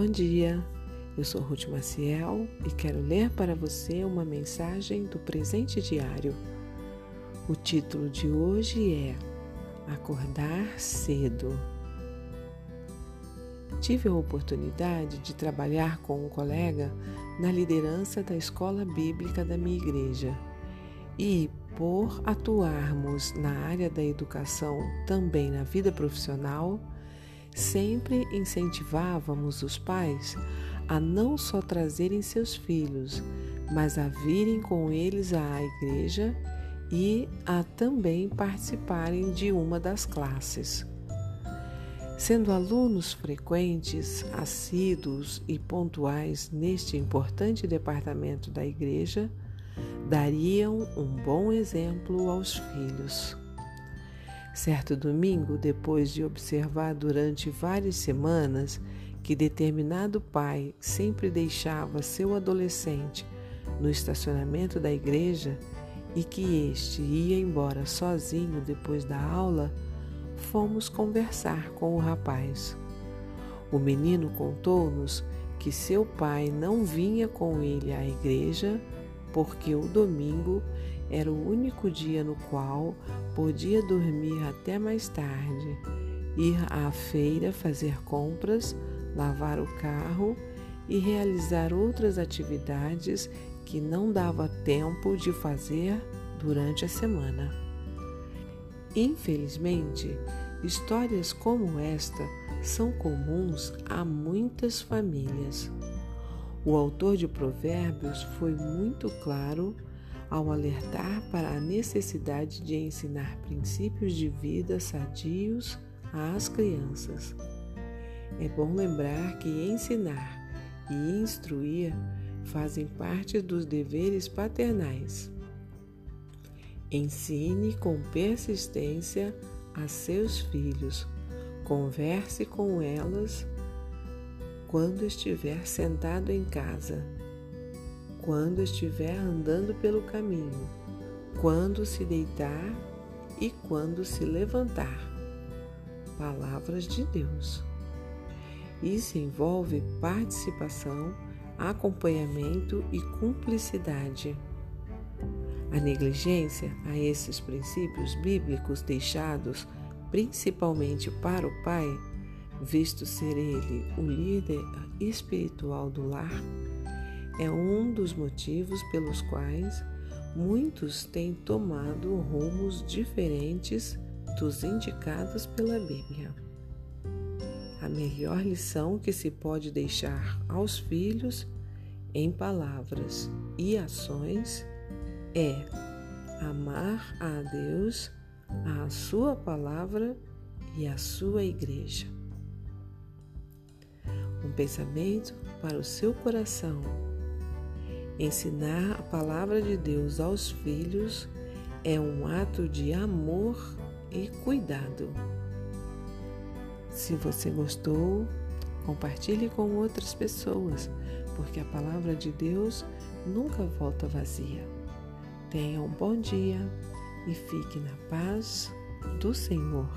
Bom dia, eu sou Ruth Maciel e quero ler para você uma mensagem do presente diário. O título de hoje é Acordar Cedo. Tive a oportunidade de trabalhar com um colega na liderança da escola bíblica da minha igreja e, por atuarmos na área da educação também na vida profissional, sempre incentivávamos os pais a não só trazerem seus filhos, mas a virem com eles à igreja e a também participarem de uma das classes. Sendo alunos frequentes, assíduos e pontuais neste importante departamento da igreja, dariam um bom exemplo aos filhos. Certo domingo, depois de observar durante várias semanas que determinado pai sempre deixava seu adolescente no estacionamento da igreja e que este ia embora sozinho depois da aula, fomos conversar com o rapaz. O menino contou-nos que seu pai não vinha com ele à igreja porque o domingo era o único dia no qual podia dormir até mais tarde, ir à feira fazer compras, lavar o carro e realizar outras atividades que não dava tempo de fazer durante a semana. Infelizmente, histórias como esta são comuns a muitas famílias. O autor de Provérbios foi muito claro ao alertar para a necessidade de ensinar princípios de vida sadios às crianças. É bom lembrar que ensinar e instruir fazem parte dos deveres paternais. Ensine com persistência a seus filhos, converse com elas quando estiver sentado em casa quando estiver andando pelo caminho, quando se deitar e quando se levantar. Palavras de Deus. Isso envolve participação, acompanhamento e cumplicidade. A negligência a esses princípios bíblicos deixados principalmente para o pai, visto ser ele o líder espiritual do lar, é um dos motivos pelos quais muitos têm tomado rumos diferentes dos indicados pela Bíblia. A melhor lição que se pode deixar aos filhos em palavras e ações é amar a Deus, a Sua palavra e a Sua igreja. Um pensamento para o seu coração Ensinar a palavra de Deus aos filhos é um ato de amor e cuidado. Se você gostou, compartilhe com outras pessoas, porque a palavra de Deus nunca volta vazia. Tenha um bom dia e fique na paz do Senhor.